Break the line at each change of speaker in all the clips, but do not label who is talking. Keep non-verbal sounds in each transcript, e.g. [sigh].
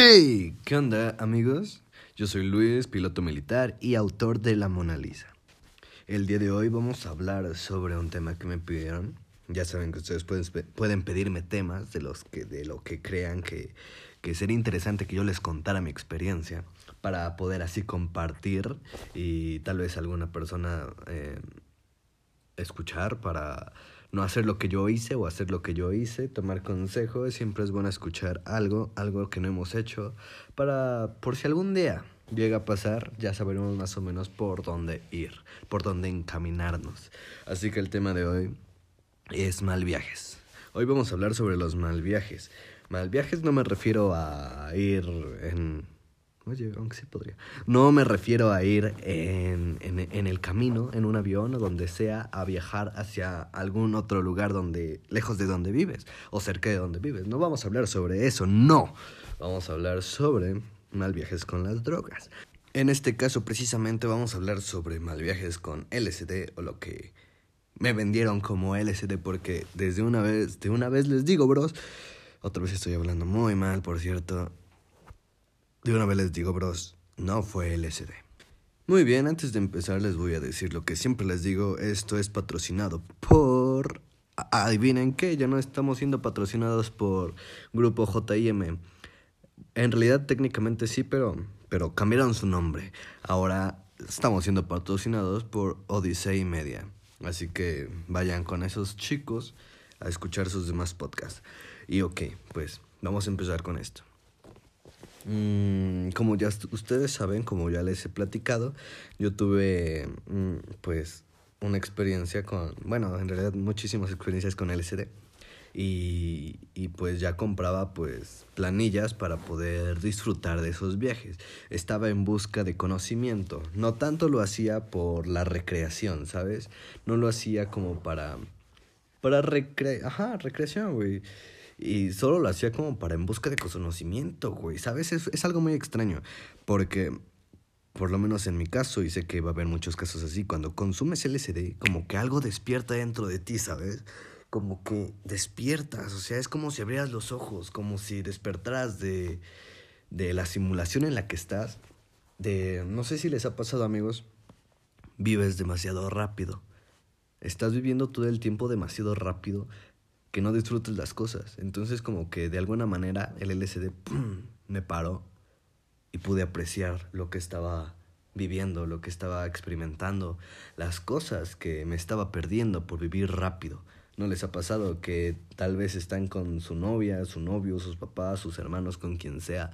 Hey, ¿qué onda amigos? Yo soy Luis, piloto militar y autor de La Mona Lisa. El día de hoy vamos a hablar sobre un tema que me pidieron. Ya saben que ustedes pueden, pueden pedirme temas de, los que, de lo que crean que, que sería interesante que yo les contara mi experiencia para poder así compartir y tal vez alguna persona eh, escuchar para no hacer lo que yo hice o hacer lo que yo hice, tomar consejos, siempre es bueno escuchar algo, algo que no hemos hecho, para por si algún día llega a pasar, ya sabremos más o menos por dónde ir, por dónde encaminarnos. Así que el tema de hoy es mal viajes. Hoy vamos a hablar sobre los mal viajes. Mal viajes no me refiero a ir en Aunque sí podría. No me refiero a ir en, en, en, el camino, en un avión o donde sea, a viajar hacia algún otro lugar donde, lejos de donde vives o cerca de donde vives. No vamos a hablar sobre eso, no. Vamos a hablar sobre mal viajes con las drogas. En este caso, precisamente, vamos a hablar sobre mal viajes con LSD o lo que me vendieron como LSD, porque desde una vez, de una vez les digo, bros. Otra vez estoy hablando muy mal, por cierto. De una vez les digo, bros, no fue LSD. Muy bien, antes de empezar les voy a decir lo que siempre les digo, esto es patrocinado por... Adivinen qué, ya no estamos siendo patrocinados por Grupo JIM. En realidad técnicamente sí, pero, pero cambiaron su nombre. Ahora estamos siendo patrocinados por Odyssey Media. Así que vayan con esos chicos a escuchar sus demás podcasts. Y ok, pues vamos a empezar con esto. Mm, como ya ustedes saben, como ya les he platicado, yo tuve mm, pues una experiencia con, bueno, en realidad muchísimas experiencias con LSD. Y, y, pues ya compraba pues planillas para poder disfrutar de esos viajes. Estaba en busca de conocimiento. No tanto lo hacía por la recreación, ¿sabes? No lo hacía como para... Para recre... Ajá, recreación, güey. Y solo lo hacía como para en busca de conocimiento, güey. ¿Sabes? Es, es algo muy extraño. Porque, por lo menos en mi caso, y sé que va a haber muchos casos así, cuando consumes LSD, como que algo despierta dentro de ti, ¿sabes? Como que despiertas, o sea, es como si abrieras los ojos, como si despertaras de, de la simulación en la que estás. De, no sé si les ha pasado, amigos, vives demasiado rápido. Estás viviendo todo el tiempo demasiado rápido que no disfrutes las cosas. Entonces como que de alguna manera el LSD me paró y pude apreciar lo que estaba viviendo, lo que estaba experimentando, las cosas que me estaba perdiendo por vivir rápido. ¿No les ha pasado que tal vez están con su novia, su novio, sus papás, sus hermanos, con quien sea?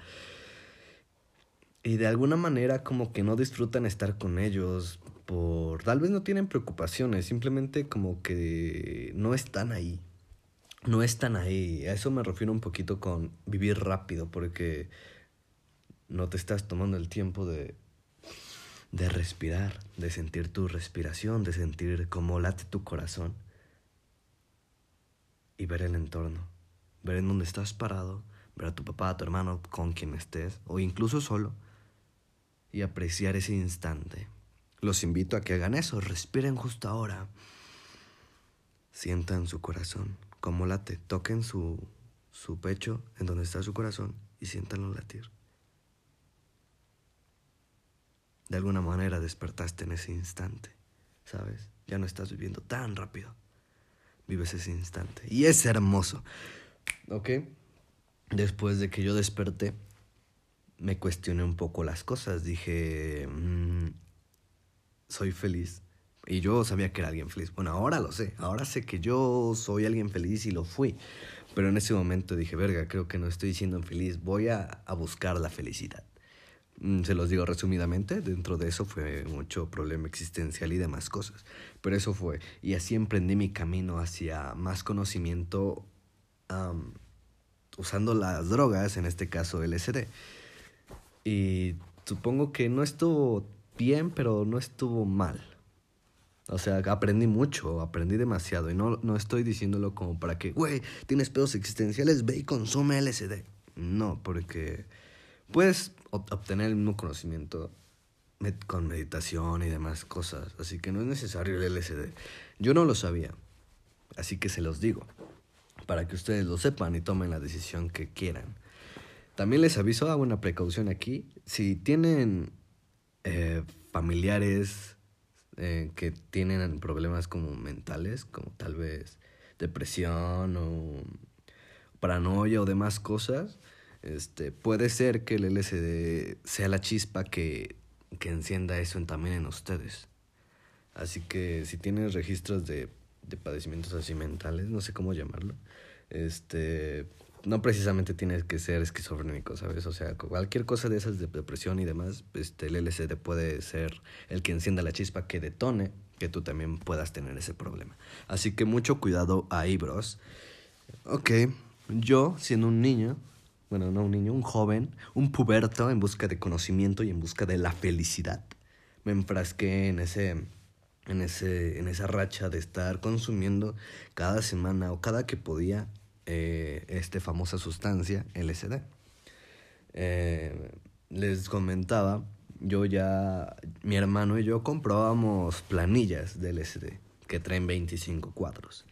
Y de alguna manera como que no disfrutan estar con ellos por... Tal vez no tienen preocupaciones, simplemente como que no están ahí no están ahí. A eso me refiero un poquito con vivir rápido, porque no te estás tomando el tiempo de, de respirar, de sentir tu respiración, de sentir cómo late tu corazón y ver el entorno, ver en dónde estás parado, ver a tu papá, a tu hermano, con quien estés, o incluso solo, y apreciar ese instante. Los invito a que hagan eso, respiren justo ahora, sientan su corazón, como late, toquen su, su pecho en donde está su corazón y siéntanlo latir. De alguna manera despertaste en ese instante, ¿sabes? Ya no estás viviendo tan rápido. Vives ese instante. Y es hermoso. ¿Ok? Después de que yo desperté, me cuestioné un poco las cosas. Dije, mmm, soy feliz. Y yo sabía que era alguien feliz. Bueno, ahora lo sé. Ahora sé que yo soy alguien feliz y lo fui. Pero en ese momento dije, verga, creo que no estoy siendo feliz. Voy a, a buscar la felicidad. Mm, se los digo resumidamente, dentro de eso fue mucho problema existencial y demás cosas. Pero eso fue. Y así emprendí mi camino hacia más conocimiento usando las drogas, en este caso LSD. Y supongo que no estuvo bien, pero no estuvo mal. O sea, aprendí mucho, aprendí demasiado. Y no, no estoy diciéndolo como para que, güey, tienes pedos existenciales, ve y consume LSD. No, porque puedes obtener el mismo conocimiento con meditación y demás cosas. Así que no es necesario el LSD. Yo no lo sabía. Así que se los digo. Para que ustedes lo sepan y tomen la decisión que quieran. También les aviso, hago una precaución aquí. Si tienen eh, familiares eh, que tienen problemas como mentales, como tal vez depresión o paranoia o demás cosas, este, puede ser que el LSD sea la chispa que, que encienda eso también en ustedes. Así que si tienes registros de, de padecimientos así mentales, no sé cómo llamarlo, este, no precisamente tienes que ser esquizofrénico, ¿sabes? O sea, cualquier cosa de esas de depresión y demás, este, el LSD puede ser el que encienda la chispa que detone que tú también puedas tener ese problema. Así que mucho cuidado ahí, bros. Ok, yo siendo un niño, bueno, no un niño, un joven, un puberto en busca de conocimiento y en busca de la felicidad. Me enfrasqué en ese en ese en esa racha de estar consumiendo cada semana o cada que podía eh, esta famosa sustancia LSD. Eh, les comentaba, yo ya, mi hermano y yo comprábamos planillas de LSD que traen 25 cuadros.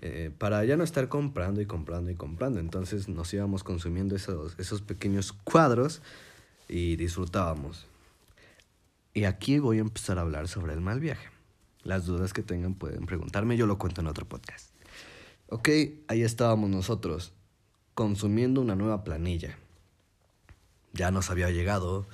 Eh, para ya no estar comprando y comprando y comprando. Entonces nos íbamos consumiendo esos, esos pequeños cuadros y disfrutábamos. Y aquí voy a empezar a hablar sobre el mal viaje. Las dudas que tengan pueden preguntarme, yo lo cuento en otro podcast. Ok, ahí estábamos nosotros, consumiendo una nueva planilla. Ya nos había llegado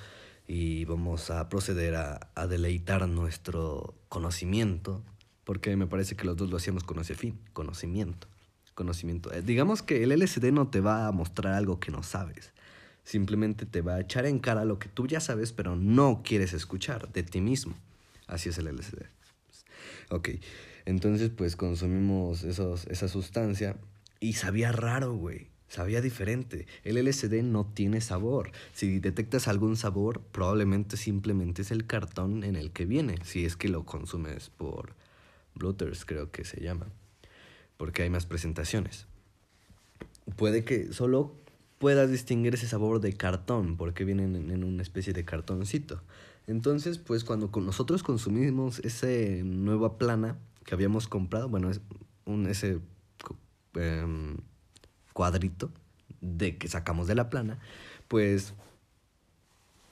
y vamos a proceder a, deleitar nuestro conocimiento porque me parece que los dos lo hacíamos con ese fin, conocimiento. Conocimiento. Eh, digamos que el LSD no te va a mostrar algo que no sabes. Simplemente te va a echar en cara lo que tú ya sabes, pero no quieres escuchar de ti mismo. Así es el LSD. Ok, entonces pues consumimos esos, esa sustancia y sabía raro, güey. Sabía diferente. El LSD no tiene sabor. Si detectas algún sabor, probablemente simplemente es el cartón en el que viene, si es que lo consumes por, Blotters creo que se llama, porque hay más presentaciones. Puede que solo puedas distinguir ese sabor de cartón, porque vienen en, una especie de cartoncito. Entonces, pues cuando nosotros consumimos ese nueva plana que habíamos comprado, bueno, es un, ese em, cuadrito de que sacamos de la plana, pues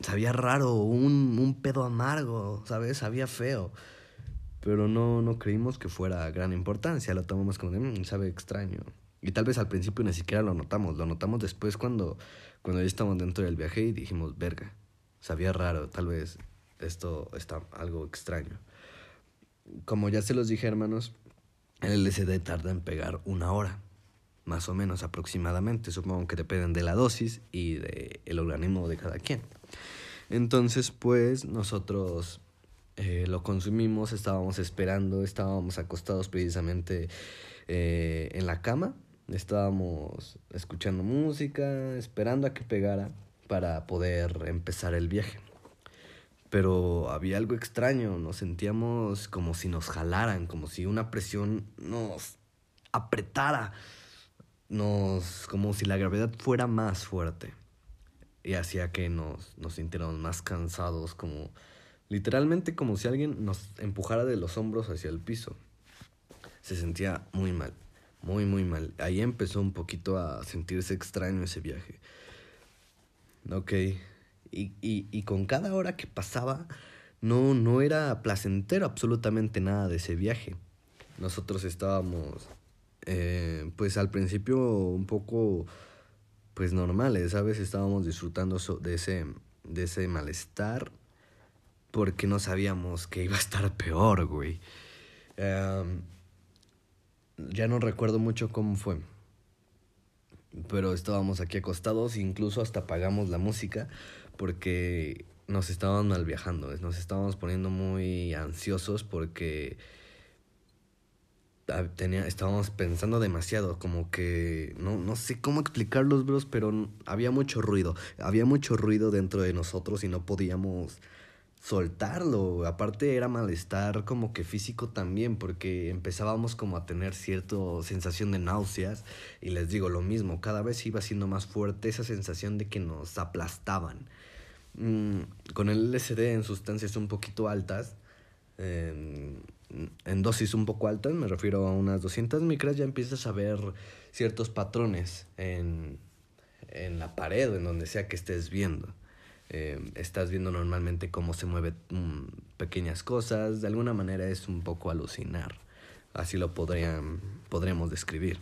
sabía raro, un, un pedo amargo, ¿sabes? Sabía feo pero no, no creímos que fuera gran importancia, lo tomamos como de, mmm, sabe extraño. Y tal vez al principio ni siquiera lo notamos, lo notamos después cuando, cuando ya estábamos dentro del viaje y dijimos, verga, sabía raro, tal vez esto está algo extraño. Como ya se los dije, hermanos, el LSD tarda en pegar una hora, más o menos aproximadamente, supongo que dependen de la dosis y del organismo de cada quien. Entonces, pues nosotros eh, lo consumimos, estábamos esperando, estábamos acostados precisamente eh, en la cama, estábamos escuchando música, esperando a que pegara para poder empezar el viaje. Pero había algo extraño, nos sentíamos como si nos jalaran, como si una presión nos apretara, nos, como si la gravedad fuera más fuerte y hacía que nos, nos sintiéramos más cansados, como Literalmente como si alguien nos empujara de los hombros hacia el piso. Se sentía muy mal, muy, muy mal. Ahí empezó un poquito a sentirse extraño ese viaje. Ok. Y, y, con cada hora que pasaba, no, no era placentero absolutamente nada de ese viaje. Nosotros estábamos, eh, pues al principio un poco, pues normales, ¿sabes? Estábamos disfrutando de ese, de ese malestar porque no sabíamos que iba a estar peor, güey. Em, ya no recuerdo mucho cómo fue. Pero estábamos aquí acostados, incluso hasta apagamos la música porque nos estábamos mal viajando, nos estábamos poniendo muy ansiosos porque tenía, estábamos pensando demasiado, como que no, no sé cómo explicarlos, bros, pero había mucho ruido, había mucho ruido dentro de nosotros y no podíamos soltarlo. Aparte era malestar como que físico también, porque empezábamos como a tener cierta sensación de náuseas. Y les digo lo mismo, cada vez iba siendo más fuerte esa sensación de que nos aplastaban. Mm, con el LSD en sustancias un poquito altas, en dosis un poco altas, me refiero a unas 200 micras, ya empiezas a ver ciertos patrones en, en la pared o en donde sea que estés viendo. Eh, estás viendo normalmente cómo se mueven mm, pequeñas cosas, de alguna manera es un poco alucinar, así lo podrían, podríamos describir.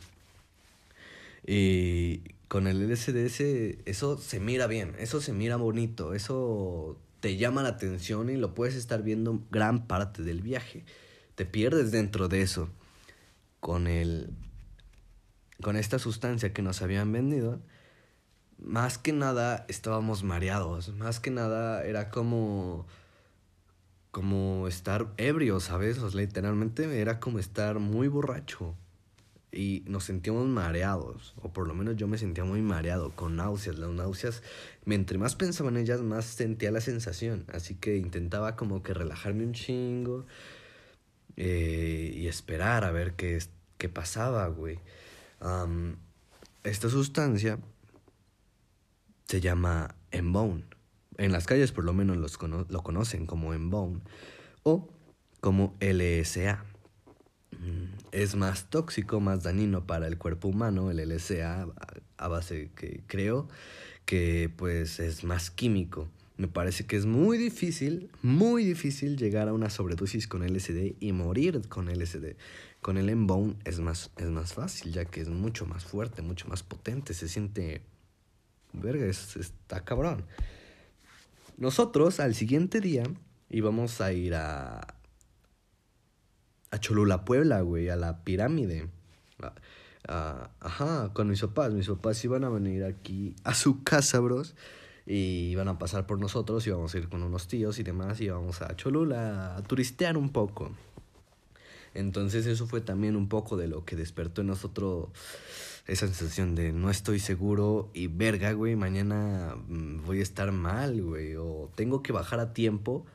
Y con el LSDS eso se mira bien, eso se mira bonito, eso te llama la atención y lo puedes estar viendo gran parte del viaje. Te pierdes dentro de eso. Con el con esta sustancia que nos habían vendido, más que nada estábamos mareados, más que nada era como como estar ebrio, ¿sabes? O literalmente era como estar muy borracho y nos sentíamos mareados, o por lo menos yo me sentía muy mareado, con náuseas. Las náuseas, entre más pensaba en ellas, más sentía la sensación, así que intentaba como que relajarme un chingo eh, y esperar a ver qué, qué pasaba, güey. esta sustancia se llama Embone. En las calles por lo menos los lo conocen como Embone o como LSA. Es más tóxico, más dañino para el cuerpo humano, el LSA, a base que creo que pues es más químico. Me parece que es muy difícil, muy difícil llegar a una sobredosis con LSD y morir con LSD. Con el Embone es más, es más fácil, ya que es mucho más fuerte, mucho más potente, se siente verga, está cabrón. Nosotros al siguiente día íbamos a ir a, a Cholula, Puebla, güey, a la pirámide. ajá, con mis papás. Mis papás iban a venir aquí a su casa, bros. Y iban a pasar por nosotros, íbamos a ir con unos tíos y demás, y íbamos a Cholula a turistear un poco. Entonces eso fue también un poco de lo que despertó en nosotros esa sensación de no estoy seguro y verga, güey, mañana mm, voy a estar mal, güey, o tengo que bajar a tiempo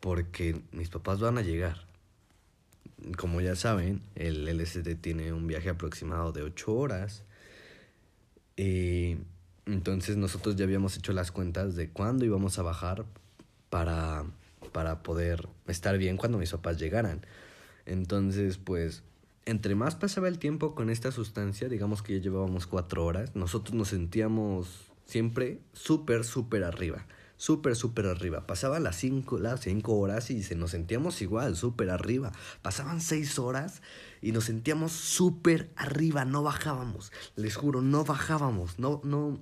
porque mis papás van a llegar. Como ya saben, el LSD tiene un viaje aproximado de 8 horas. Y entonces nosotros ya habíamos hecho las cuentas de cuándo íbamos a bajar para, para poder estar bien cuando mis papás llegaran. Entonces, pues entre más pasaba el tiempo con esta sustancia, digamos que ya llevábamos cuatro horas, nosotros nos sentíamos siempre súper, súper arriba. Súper, súper arriba. Pasaban las cinco, las cinco horas y se nos sentíamos igual, súper arriba. Pasaban seis horas y nos sentíamos súper arriba, no bajábamos. Les juro, no bajábamos, no, no,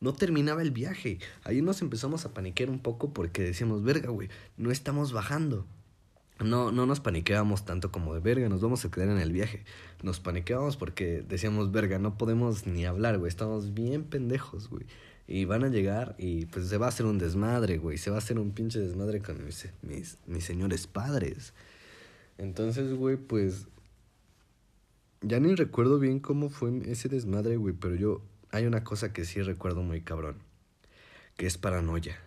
no terminaba el viaje. Ahí nos empezamos a paniquear un poco porque decíamos, verga, güey, no estamos bajando no, no nos paniqueábamos tanto como de verga, nos vamos a quedar en el viaje. Nos paniqueábamos porque decíamos, verga, no podemos ni hablar, güey, estamos bien pendejos, güey. Y van a llegar y pues se va a hacer un desmadre, güey, se va a hacer un pinche desmadre con mis, mis, mis señores padres. Entonces, güey, pues ya ni recuerdo bien cómo fue ese desmadre, güey, pero yo hay una cosa que sí recuerdo muy cabrón, que es paranoia.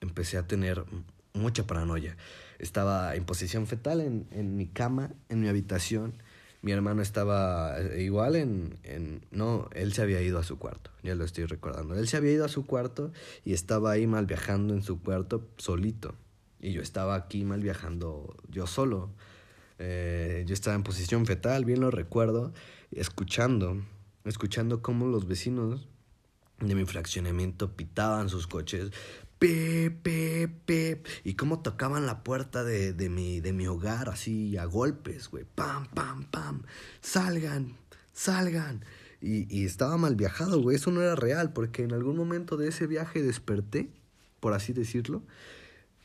Empecé a tener mucha paranoia. Estaba en posición fetal en, en mi cama, en mi habitación. Mi hermano estaba eh, igual en, en... No, él se había ido a su cuarto, ya lo estoy recordando. Él se había ido a su cuarto y estaba ahí mal viajando en su cuarto solito. Y yo estaba aquí mal viajando yo solo. Eh, yo estaba en posición fetal, bien lo recuerdo, escuchando, escuchando cómo los vecinos de mi fraccionamiento pitaban sus coches, Y cómo tocaban la puerta de, de, mi, de mi hogar así a golpes, güey. Pam, pam, pam. Salgan, salgan. Y, y estaba mal viajado, güey. Eso no era real, porque en algún momento de ese viaje desperté, por así decirlo.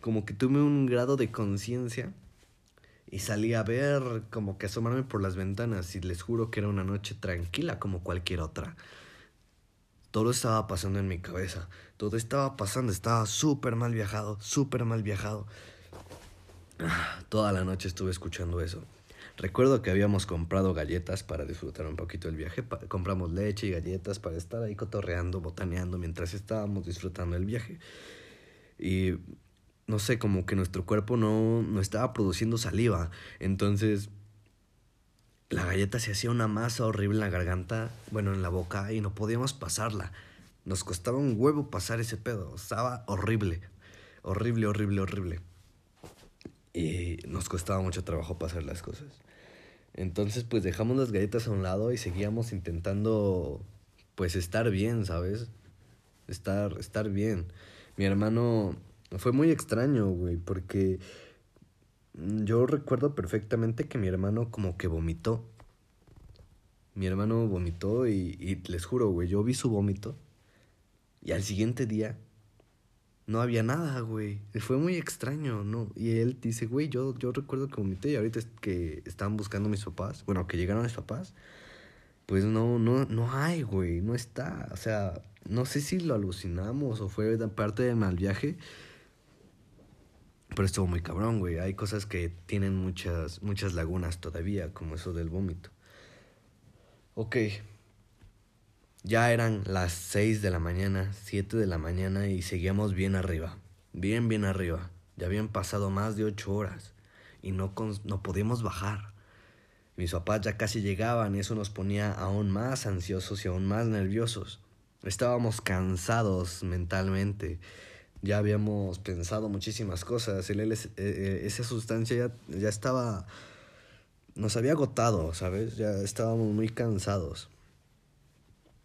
Como que tuve un grado de conciencia. Y salí a ver, como que asomarme por las ventanas. Y les juro que era una noche tranquila como cualquier otra. Todo estaba pasando en mi cabeza. Todo estaba pasando. Estaba súper mal viajado. Súper mal viajado. Toda la noche estuve escuchando eso. Recuerdo que habíamos comprado galletas para disfrutar un poquito el viaje. compramos leche y galletas para estar ahí cotorreando, botaneando mientras estábamos disfrutando el viaje. Y no sé, como que nuestro cuerpo no, no estaba produciendo saliva. Entonces la galleta se hacía una masa horrible en la garganta, bueno, en la boca, y no podíamos pasarla. Nos costaba un huevo pasar ese pedo. Estaba horrible. Horrible, horrible, horrible. Y nos costaba mucho trabajo pasar las cosas. Entonces, pues dejamos las galletas a un lado y seguíamos intentando pues estar bien, ¿sabes? Estar, estar bien. Mi hermano fue muy extraño, güey, porque yo recuerdo perfectamente que mi hermano como que vomitó. Mi hermano vomitó y, y les juro, güey, yo vi su vómito y al siguiente día no había nada, güey. Fue muy extraño, ¿no? Y él dice, güey, yo, yo recuerdo que vomité y ahorita que estaban buscando mis papás, bueno, que llegaron mis papás, pues no, no, no hay, güey, no está. O sea, no sé si lo alucinamos o fue parte del mal viaje, pero estuvo muy cabrón, güey. Hay cosas que tienen muchas, muchas lagunas todavía, como eso del vómito. Ok, ya eran las 6 de la mañana, 7 de la mañana y seguíamos bien arriba, bien, bien arriba. Ya habían pasado más de 8 horas y no, no podíamos bajar. Mis papás ya casi llegaban y eso nos ponía aún más ansiosos y aún más nerviosos. Estábamos cansados mentalmente. Ya habíamos pensado muchísimas cosas. El, eh, eh, esa sustancia ya, ya estaba... Nos había agotado, ¿sabes? Ya estábamos muy cansados.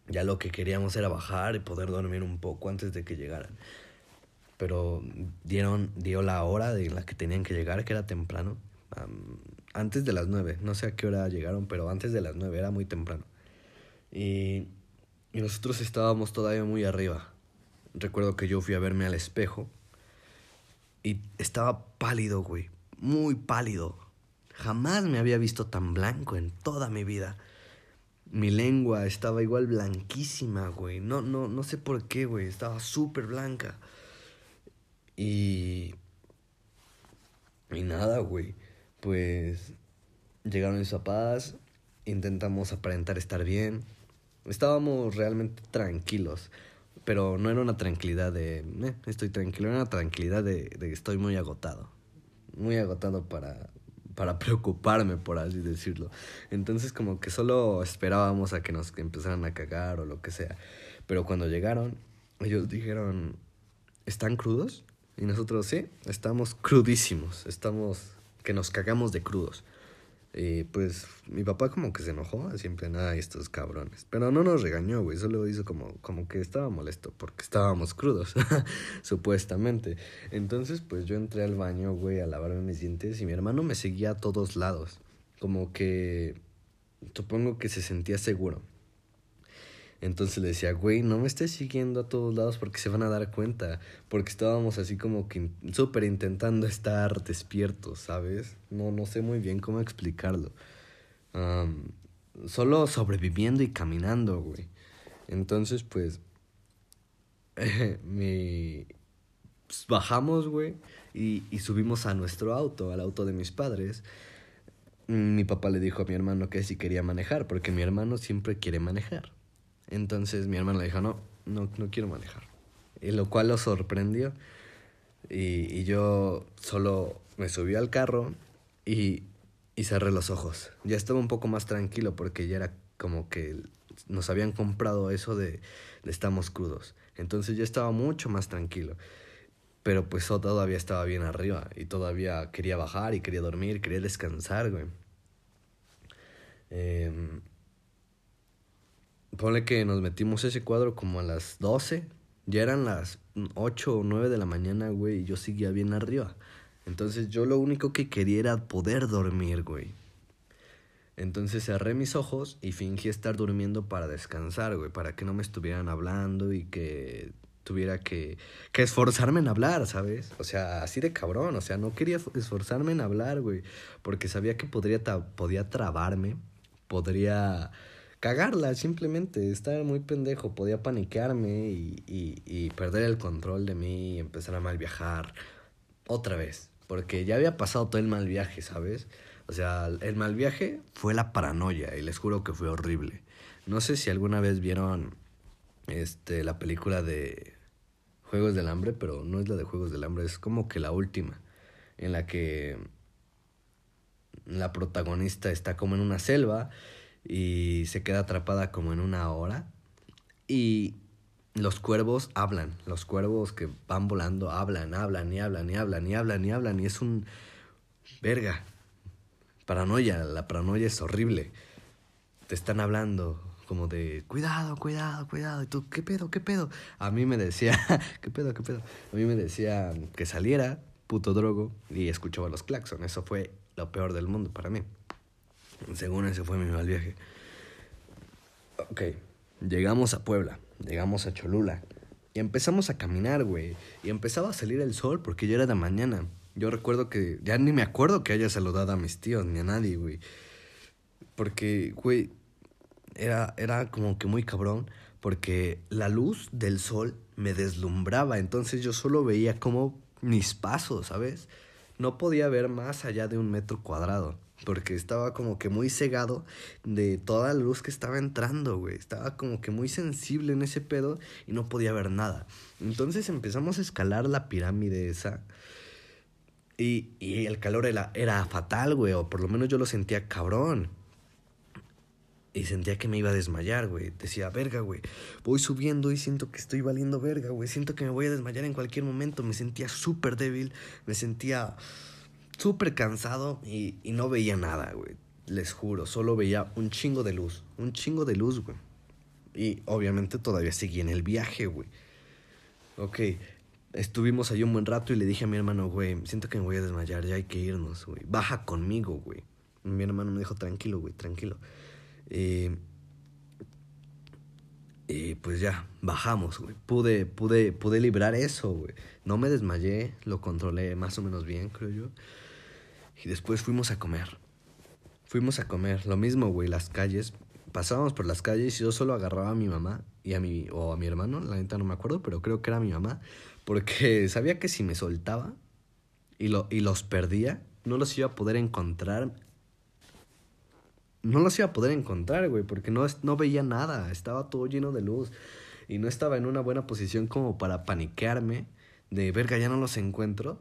Ya lo que queríamos era bajar y poder dormir un poco antes de que llegaran. Pero dieron, dio la hora de la que tenían que llegar, que era temprano. antes de las nueve. No sé a qué hora llegaron, pero antes de las nueve, era muy temprano. Y, y nosotros estábamos todavía muy arriba. Recuerdo que yo fui a verme al espejo. Y estaba pálido, güey. Muy pálido. Jamás me había visto tan blanco en toda mi vida. Mi lengua estaba igual blanquísima, güey. No, no, no sé por qué, güey. Estaba súper blanca. Y... Y nada, güey. Pues llegaron mis papás, intentamos aparentar estar bien. Estábamos realmente tranquilos, pero no era una tranquilidad de, eh, estoy tranquilo, era una tranquilidad de, de estoy muy agotado. Muy agotado para, para [laughs] preocuparme, por así decirlo. Entonces como que solo esperábamos a que nos empezaran a cagar o lo que sea. Pero cuando llegaron, ellos dijeron, ¿están crudos? Y nosotros sí, estamos crudísimos, estamos que nos cagamos de crudos. Y pues mi papá como que se enojó, siempre nada, estos cabrones. Pero no nos regañó, güey, solo hizo como, como que estaba molesto porque estábamos crudos, [laughs] supuestamente. Entonces pues yo entré al baño, güey, a lavarme mis dientes y mi hermano me seguía a todos lados. Como que supongo que se sentía seguro. Entonces le decía, güey, no me estés siguiendo a todos lados porque se van a dar cuenta. Porque estábamos así como que súper intentando estar despiertos, ¿sabes? No, no sé muy bien cómo explicarlo. solo sobreviviendo y caminando, güey. Entonces, pues, [laughs] mi... Pues, bajamos, güey, y, y subimos a nuestro auto, al auto de mis padres. Mi papá le dijo a mi hermano que si quería manejar, porque mi hermano siempre quiere manejar. Entonces mi hermano le dijo, no, no, no quiero manejar. Y lo cual lo sorprendió. Y, y yo solo me subí al carro y, y cerré los ojos. Ya estaba un poco más tranquilo porque ya era como que nos habían comprado eso de, de estamos crudos. Entonces ya estaba mucho más tranquilo. Pero pues todavía estaba bien arriba y todavía quería bajar y quería dormir, quería descansar, güey. Eh, Ponle que nos metimos ese cuadro como a las 12. Ya eran las 8 o 9 de la mañana, güey, y yo seguía bien arriba. Entonces yo lo único que quería era poder dormir, güey. Entonces cerré mis ojos y fingí estar durmiendo para descansar, güey, para que no me estuvieran hablando y que tuviera que, que esforzarme en hablar, ¿sabes? O sea, así de cabrón, o sea, no quería esforzarme en hablar, güey, porque sabía que podría podía trabarme, podría cagarla, simplemente, estar muy pendejo, podía paniquearme y, y, y perder el control de mí y empezar a mal viajar otra vez, porque ya había pasado todo el mal viaje, ¿sabes? O sea, el mal viaje fue la paranoia y les juro que fue horrible. No sé si alguna vez vieron este la película de Juegos del Hambre, pero no es la de Juegos del Hambre, es como que la última en la que la protagonista está como en una selva y se queda atrapada como en una hora. Y los cuervos hablan, los cuervos que van volando hablan, hablan y hablan y hablan y hablan y hablan y es un verga. Paranoia, la paranoia es horrible. Te están hablando, como de, cuidado, cuidado, cuidado. Y tú, ¿qué pedo, qué pedo? A mí me decía, [laughs] ¿qué pedo, qué pedo? A mí me decía que saliera, puto drogo, y escuchaba los claxon. Eso fue lo peor del mundo para mí. Según ese fue mi mal viaje. Ok, llegamos a Puebla, llegamos a Cholula. Y empezamos a caminar, güey. Y empezaba a salir el sol porque ya era de mañana. Yo recuerdo que ya ni me acuerdo que haya saludado a mis tíos ni a nadie, güey. Porque, güey, era, era como que muy cabrón. Porque la luz del sol me deslumbraba. Entonces yo solo veía como mis pasos, ¿sabes? No podía ver más allá de un metro cuadrado porque estaba como que muy cegado de toda la luz que estaba entrando, güey. Estaba como que muy sensible en ese pedo y no podía ver nada. Entonces empezamos a escalar la pirámide esa. Y, y el calor era, era fatal, güey, o por lo menos yo lo sentía cabrón. Y sentía que me iba a desmayar, güey. Decía, verga, güey. Voy subiendo y siento que estoy valiendo verga, güey. Siento que me voy a desmayar en cualquier momento. Me sentía súper débil. Me sentía súper cansado y, y no veía nada, güey. Les juro, solo veía un chingo de luz. Un chingo de luz, güey. Y obviamente todavía seguía en el viaje, güey. Ok, estuvimos ahí un buen rato y le dije a mi hermano, güey, siento que me voy a desmayar, ya hay que irnos, güey. Baja conmigo, güey. Mi hermano me dijo, tranquilo, güey, tranquilo. Eh, y pues ya, bajamos, güey. Pude, pude, pude librar eso, güey. No me desmayé, lo controlé más o menos bien, creo yo. Y después fuimos a comer. Fuimos a comer, lo mismo, güey, las calles. Pasábamos por las calles y yo solo agarraba a mi mamá y a mi, o a mi hermano, la neta no me acuerdo, pero creo que era mi mamá. Porque [laughs] sabía que si me soltaba y, lo, y los perdía, no los iba a poder encontrar. No los iba a poder encontrar, güey, porque no, no veía nada. Estaba todo lleno de luz. Y no estaba en una buena posición como para paniquearme de verga, ya no los encuentro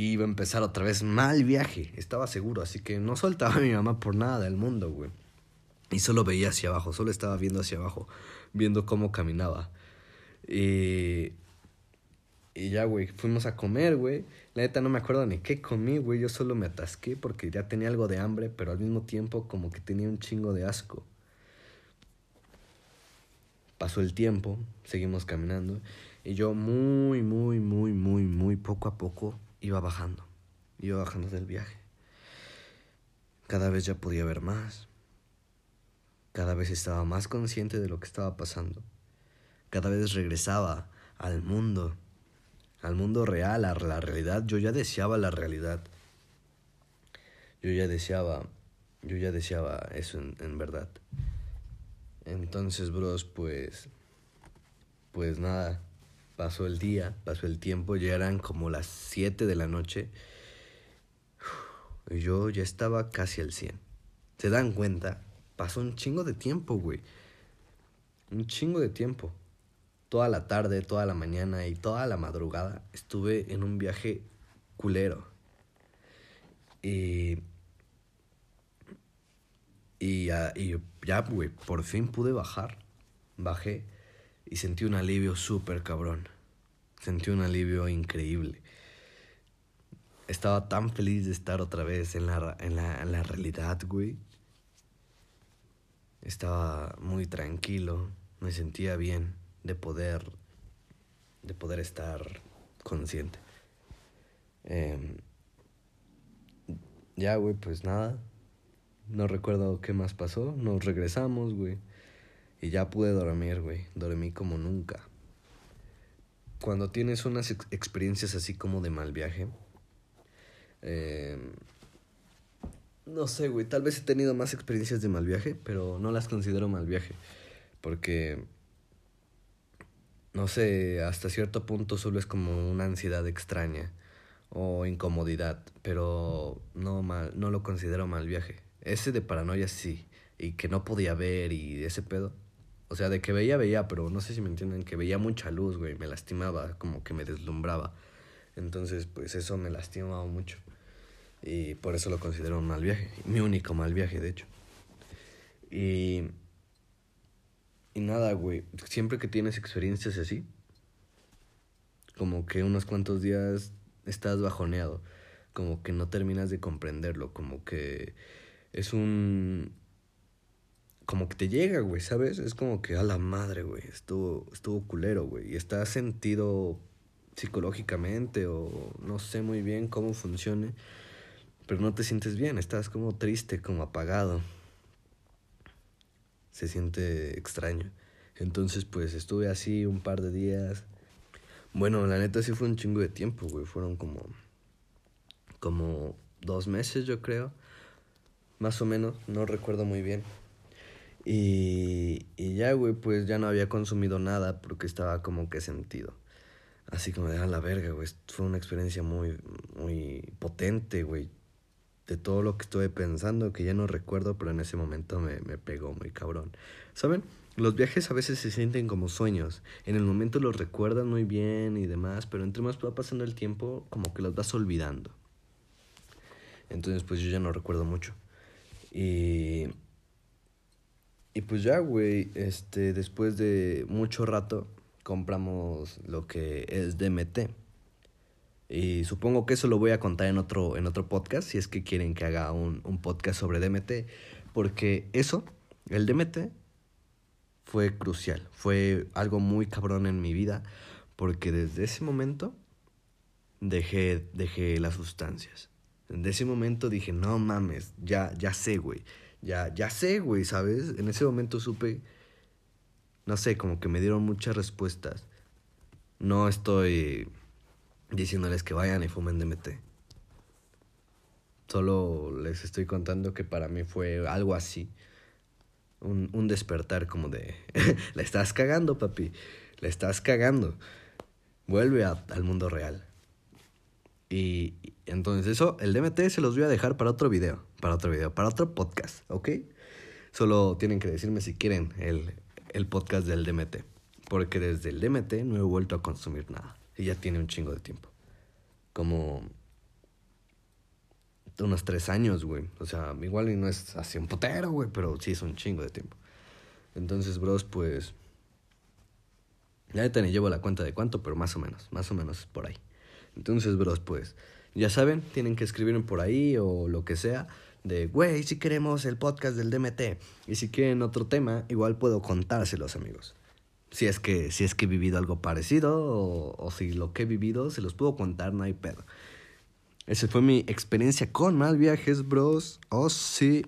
iba a empezar otra vez mal viaje, estaba seguro, así que no soltaba a mi mamá por nada del mundo, güey. Y solo veía hacia abajo, solo estaba viendo hacia abajo, viendo cómo caminaba. Y, y ya, güey, fuimos a comer, güey. La neta no me acuerdo ni qué comí, güey. Yo solo me atasqué porque ya tenía algo de hambre, pero al mismo tiempo como que tenía un chingo de asco. Pasó el tiempo, seguimos caminando. Y yo muy, muy, muy, muy, muy poco a poco iba bajando, iba bajando del viaje. Cada vez ya podía ver más. Cada vez estaba más consciente de lo que estaba pasando. Cada vez regresaba al mundo, al mundo real, a la realidad. Yo ya deseaba la realidad. Yo ya deseaba, yo ya deseaba eso en, verdad. Entonces, bros, pues, pues nada, Pasó el día, pasó el tiempo, ya eran como las 7 de la noche. Y yo ya estaba casi al 100. ¿Se dan cuenta? Pasó un chingo de tiempo, güey. Un chingo de tiempo. Toda la tarde, toda la mañana y toda la madrugada estuve en un viaje culero. Y. Y y ya, güey, por fin pude bajar. Bajé y sentí un alivio súper cabrón. Sentí un alivio increíble. Estaba tan feliz de estar otra vez en la, en la, en la realidad, güey. Estaba muy tranquilo, me sentía bien de poder, de poder estar consciente. Em, ya, güey, pues nada. No recuerdo qué más pasó. Nos regresamos, güey. Y ya pude dormir, güey. Dormí como nunca. Cuando tienes unas experiencias así como de mal viaje. Eh, no sé, güey. Tal vez he tenido más experiencias de mal viaje, pero no las considero mal viaje. Porque. No sé, hasta cierto punto solo es como una ansiedad extraña o incomodidad, pero no mal, no lo considero mal viaje. Ese de paranoia sí, y que no podía ver y ese pedo, o sea, de que veía, veía, pero no sé si me entienden, que veía mucha luz, güey, me lastimaba, como que me deslumbraba. Entonces, pues eso me lastimaba mucho. Y por eso lo considero un mal viaje, mi único mal viaje, de hecho. Y... Y nada, güey, siempre que tienes experiencias así, como que unos cuantos días estás bajoneado, como que no terminas de comprenderlo, como que es un como que te llega, güey, ¿sabes? Es como que a la madre, güey, estuvo, estuvo culero, güey. Y estás sentido psicológicamente o no sé muy bien cómo funcione, pero no te sientes bien, estás como triste, como apagado. Se siente extraño. Entonces, pues estuve así un par de días. Bueno, la neta sí fue un chingo de tiempo, güey. Fueron como. como dos meses, yo creo. Más o menos, no recuerdo muy bien. Y, y ya, güey, pues ya no había consumido nada porque estaba como que sentido. Así como de a la verga, güey. Fue una experiencia muy, muy potente, güey. De todo lo que estuve pensando, que ya no recuerdo, pero en ese momento me, me pegó muy cabrón. ¿Saben? Los viajes a veces se sienten como sueños. En el momento los recuerdan muy bien y demás, pero entre más va pasando el tiempo, como que los vas olvidando. Entonces, pues yo ya no recuerdo mucho. Y. Y pues ya, güey, este, después de mucho rato, compramos lo que es DMT. Y supongo que eso lo voy a contar en otro, en otro podcast, si es que quieren que haga un, un podcast sobre DMT. Porque eso, el DMT, fue crucial, fue algo muy cabrón en mi vida, porque desde ese momento dejé, dejé las sustancias. Desde ese momento dije, no mames, ya, ya sé, güey, ya, ya sé, güey, ¿sabes? En ese momento supe, no sé, como que me dieron muchas respuestas. No estoy diciéndoles que vayan y fumen DMT. Solo les estoy contando que para mí fue algo así un, un despertar como de, [laughs] la estás cagando, papi, la estás cagando. Vuelve al mundo real. Y, entonces eso, el DMT se los voy a dejar para otro video, para otro video, para otro podcast, ¿ok? Solo tienen que decirme si quieren el, el podcast del DMT. Porque desde el DMT no he vuelto a consumir nada. Y ya tiene un chingo de tiempo. Como unos tres años, güey. O sea, igual y no es así un potero, güey, pero sí es un chingo de tiempo. Entonces, bros, pues... Ya te ni llevo la cuenta de cuánto, pero más o menos, más o menos por ahí. Entonces, bros, pues, ya saben, tienen que escribirme por ahí o lo que sea. De, güey, si queremos el podcast del DMT. Y si quieren otro tema, igual puedo contárselos, amigos. Si es que, si es que he vivido algo parecido o, si lo que he vivido se los puedo contar, no hay pedo. Esa fue mi experiencia con Mal Viajes, bros. Oh, sí.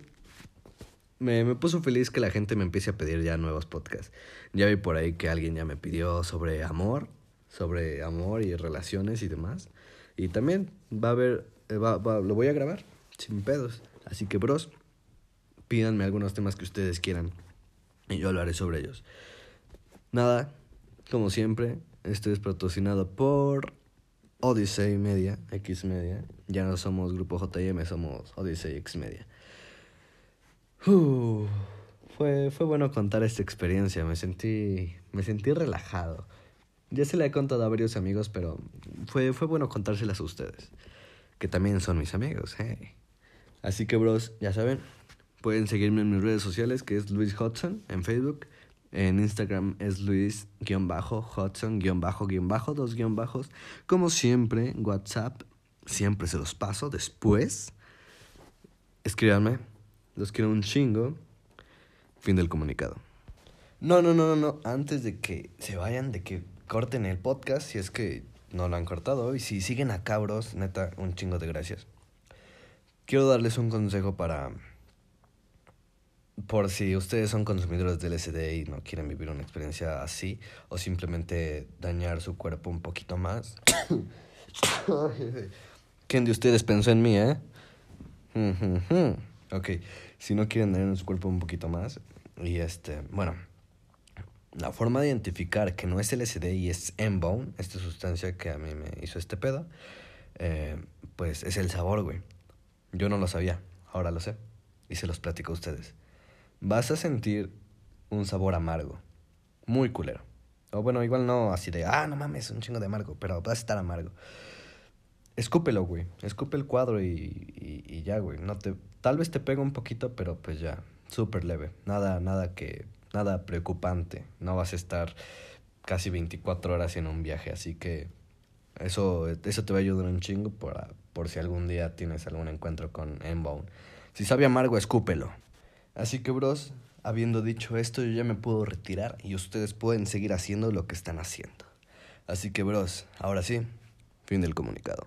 Me, me puso feliz que la gente me empiece a pedir ya nuevos podcasts. Ya vi por ahí que alguien ya me pidió sobre amor, sobre amor y relaciones y demás. Y también va a haber, eh, va, va, lo voy a grabar, sin pedos. Así que, bros, pídanme algunos temas que ustedes quieran y yo hablaré sobre ellos. Nada, como siempre, esto es patrocinado por Odyssey Media, X Media. Ya no somos Grupo JM, somos Odyssey X Media. fue, fue bueno contar esta experiencia, me sentí, me sentí relajado. Ya se la he contado a varios amigos, pero fue, fue bueno contárselas a ustedes, que también son mis amigos. Hey. Así que, bros, ya saben, pueden seguirme en mis redes sociales, que es Luis Hudson en Facebook. En Instagram es Luis-Hudson-Bajo, dos guion bajos. Como siempre, WhatsApp, siempre se los paso después. Escríbanme, los quiero un chingo. Fin del comunicado. No, no, no, no, no. Antes de que se vayan, de que corten el podcast, si es que no lo han cortado. Y si siguen a cabros, neta, un chingo de gracias. Quiero darles un consejo para por si ustedes son consumidores del LSD y no quieren vivir una experiencia así o simplemente dañar su cuerpo un poquito más. [coughs] ¿Quién de ustedes pensó en mí, eh? ok, si no quieren dañar su cuerpo un poquito más y este, bueno, la forma de identificar que no es LSD y es M-Bone, esta sustancia que a mí me hizo este pedo, eh, pues es el sabor, güey. Yo no lo sabía, ahora lo sé y se los platico a ustedes vas a sentir un sabor amargo. Muy culero. O bueno, igual no así de, ah, no mames, un chingo de amargo, pero vas a estar amargo. Escúpelo, güey. Escupe el cuadro y, y, ya, güey. No te, tal vez te pega un poquito, pero pues ya, súper leve. Nada, nada que, nada preocupante. No vas a estar casi 24 horas en un viaje, así que eso, eso te va a ayudar un chingo por, por si algún día tienes algún encuentro con M-Bone. Si sabe amargo, escúpelo. Así que, bros, habiendo dicho esto, yo ya me puedo retirar y ustedes pueden seguir haciendo lo que están haciendo. Así que, bros, ahora sí, fin del comunicado.